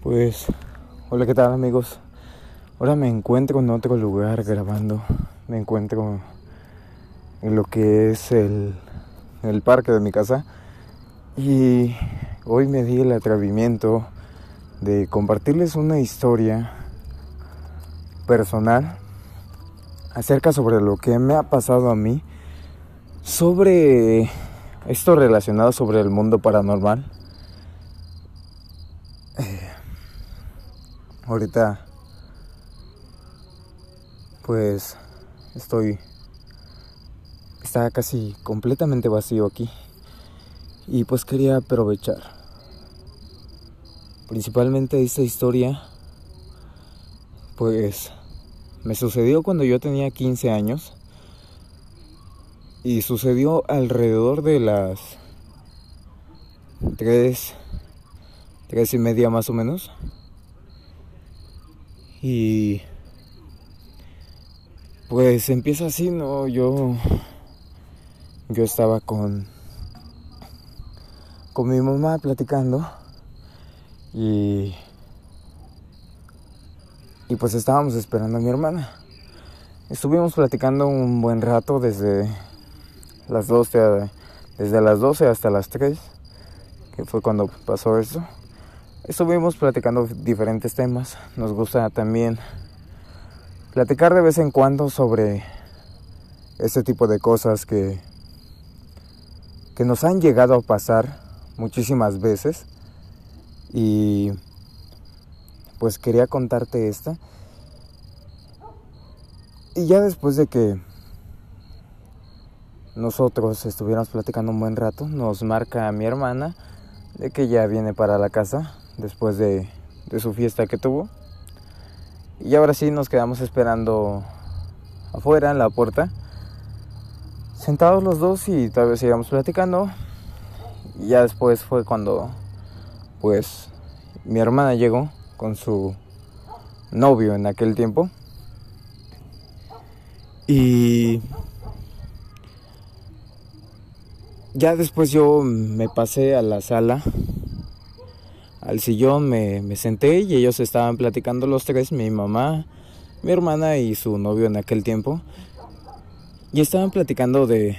Pues, hola, ¿qué tal amigos? Ahora me encuentro en otro lugar grabando. Me encuentro en lo que es el, el parque de mi casa. Y hoy me di el atrevimiento de compartirles una historia personal acerca sobre lo que me ha pasado a mí sobre esto relacionado sobre el mundo paranormal. Eh, ahorita pues estoy está casi completamente vacío aquí. Y pues quería aprovechar. Principalmente esta historia pues me sucedió cuando yo tenía 15 años. Y sucedió alrededor de las 3, 3 y media más o menos. Y pues empieza así, ¿no? Yo, yo estaba con, con mi mamá platicando y, y pues estábamos esperando a mi hermana. Estuvimos platicando un buen rato desde las 12, desde las 12 hasta las 3, que fue cuando pasó eso. Estuvimos platicando diferentes temas. Nos gusta también platicar de vez en cuando sobre este tipo de cosas que, que nos han llegado a pasar muchísimas veces. Y pues quería contarte esta. Y ya después de que nosotros estuvimos platicando un buen rato, nos marca mi hermana de que ya viene para la casa después de, su fiesta que tuvo. Y ahora sí nos quedamos esperando afuera en la puerta, sentados los dos y tal vez sigamos platicando. Y ya después fue cuando, pues, mi hermana llegó con su novio en aquel tiempo. Y ya después yo me pasé a la sala, al sillón, me, me, senté y ellos estaban platicando los tres, mi mamá, mi hermana y su novio en aquel tiempo. Y estaban platicando de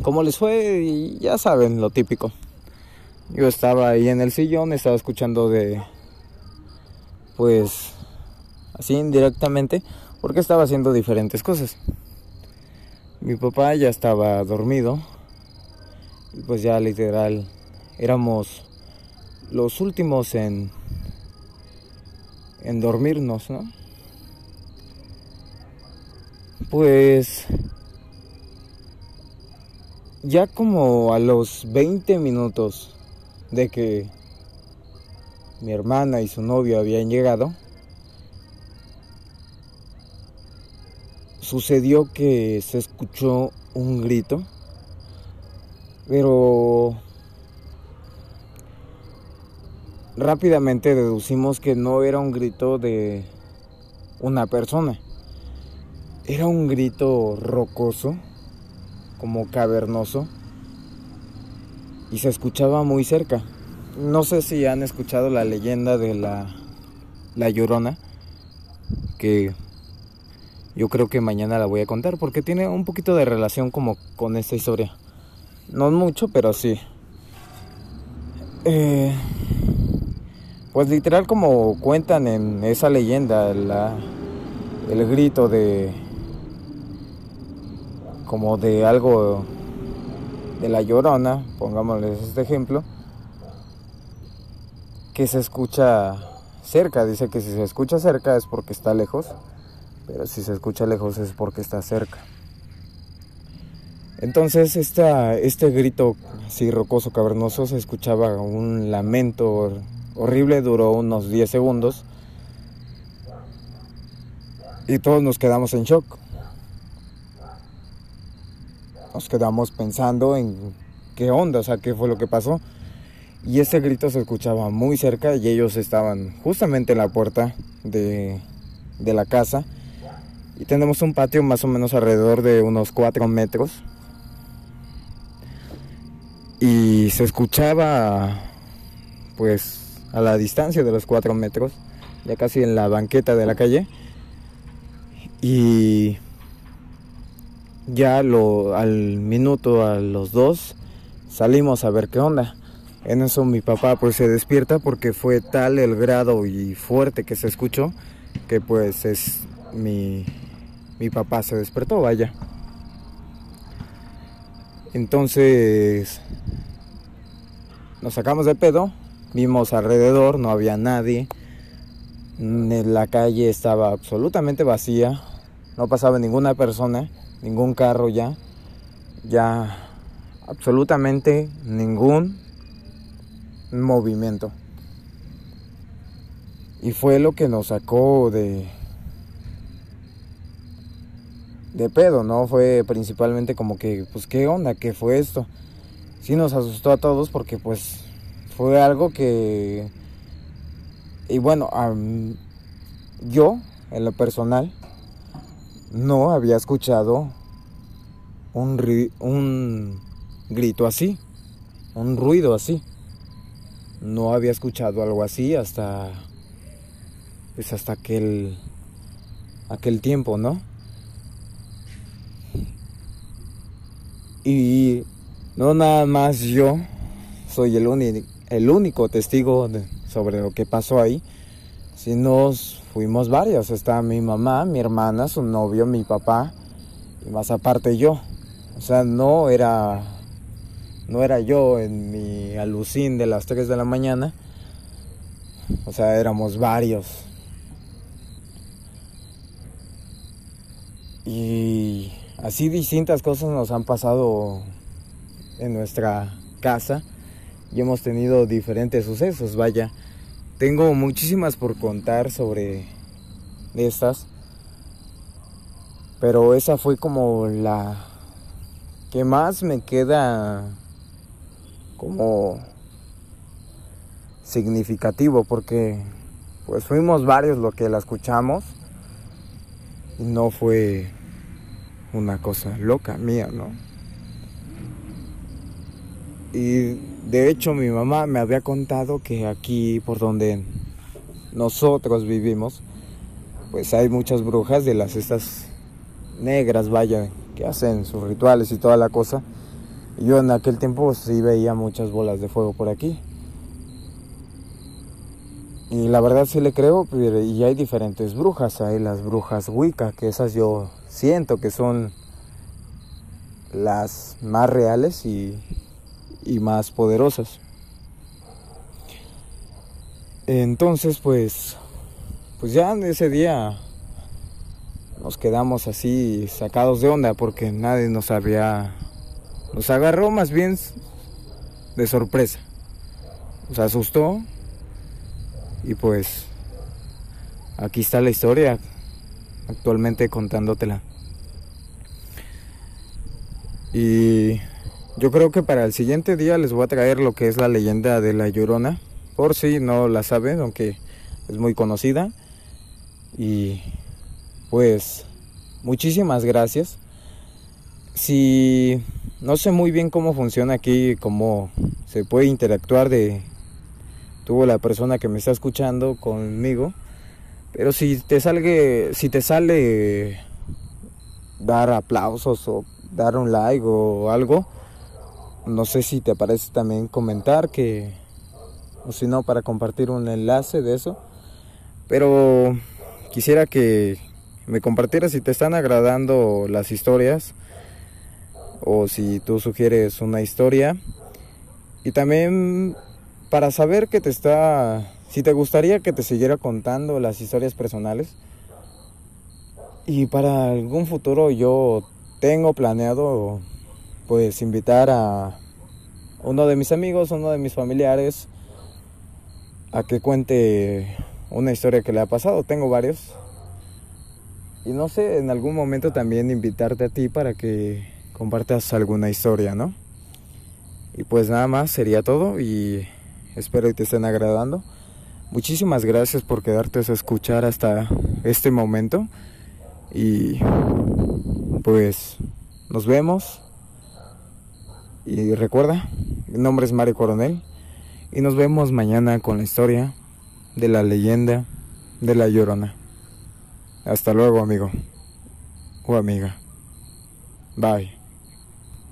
cómo les fue y ya saben, lo típico. Yo estaba ahí en el sillón, estaba escuchando de, pues, así indirectamente, porque estaba haciendo diferentes cosas. Mi papá ya estaba dormido, y pues ya literal éramos los últimos en en dormirnos, ¿no? Pues ya como a los 20 minutos de que mi hermana y su novio habían llegado, sucedió que se escuchó un grito pero rápidamente deducimos que no era un grito de una persona. Era un grito rocoso, como cavernoso, y se escuchaba muy cerca. No sé si han escuchado la leyenda de la, la Llorona, que yo creo que mañana la voy a contar porque tiene un poquito de relación como con esta historia. No mucho, pero sí. Eh, pues literal como cuentan en esa leyenda, el grito de... como de algo de la llorona, pongámosles este ejemplo, que se escucha cerca. Dice que si se escucha cerca es porque está lejos, pero si se escucha lejos es porque está cerca. Entonces este grito así rocoso, cavernoso, se escuchaba un lamento horrible, duró unos 10 segundos. Y todos nos quedamos en shock. Nos quedamos pensando en qué onda, o sea, qué fue lo que pasó. Y ese grito se escuchaba muy cerca y ellos estaban justamente en la puerta de, de la casa. Y tenemos un patio más o menos alrededor de unos 4 metros y se escuchaba pues a la distancia de los cuatro metros, ya casi en la banqueta de la calle. Y ya lo, al minuto, a los dos, salimos a ver qué onda. En eso mi papá pues se despierta porque fue tal el grado y fuerte que se escuchó que pues es mi, mi papá se despertó, vaya. Entonces nos sacamos de pedo, vimos alrededor, no había nadie, la calle estaba absolutamente vacía, no pasaba ninguna persona, ningún carro ya, ya absolutamente ningún movimiento. Y fue lo que nos sacó de de pedo, ¿no? Fue principalmente como que, pues, ¿qué onda? ¿Qué fue esto? Sí nos asustó a todos porque, pues, fue algo que... Y bueno, yo, en lo personal, no había escuchado un, un grito así, un ruido así. No había escuchado algo así hasta pues hasta aquel aquel tiempo, ¿no? Y no nada más yo soy el, el único testigo sobre lo que pasó ahí, sino fuimos varios. Está mi mamá, mi hermana, su novio, mi papá y más aparte yo. O sea, no era no era yo en mi alucín de las 3 de la mañana. O sea, éramos varios. Y así distintas cosas nos han pasado en nuestra casa y hemos tenido diferentes sucesos, vaya. Tengo muchísimas por contar sobre estas, pero esa fue como la que más me queda como significativo porque pues fuimos varios los que la escuchamos y no fue una cosa loca mía, ¿no? Y de hecho mi mamá me había contado que aquí por donde nosotros vivimos, pues hay muchas brujas de las estas negras, vaya, que hacen sus rituales y toda la cosa. Y yo en aquel tiempo sí veía muchas bolas de fuego por aquí. Y la verdad sí le creo, y hay diferentes brujas, hay las brujas Wicca, que esas yo siento que son las más reales y, más poderosas. Entonces, pues, pues ya ese día nos quedamos así sacados de onda porque nadie nos había, nos agarró más bien de sorpresa. Nos asustó y pues aquí está la historia actualmente contándotela. Y yo creo que para el siguiente día les voy a traer lo que es la leyenda de la Llorona, por si no la saben, aunque es muy conocida. Y pues muchísimas gracias. Si no sé muy bien cómo funciona aquí, cómo se puede interactuar de tuvo la persona que me está escuchando conmigo, pero si te sale, si te sale dar aplausos o dar un like o algo, no sé si te parece también comentar que, o si no, para compartir un enlace de eso. Pero quisiera que me compartieras si te están agradando las historias o si tú sugieres una historia. Y también para saber que te está si te gustaría que te siguiera contando las historias personales y para algún futuro yo tengo planeado pues invitar a uno de mis amigos, uno de mis familiares a que cuente una historia que le ha pasado. Tengo varios. Y no sé, en algún momento también invitarte a ti para que compartas alguna historia, ¿no? Y pues nada más sería todo y espero que te estén agradando. Muchísimas gracias por quedarte a escuchar hasta este momento. Y pues nos vemos. Y recuerda, mi nombre es Mario Coronel. Y nos vemos mañana con la historia de la leyenda de la Llorona. Hasta luego, amigo o amiga. Bye.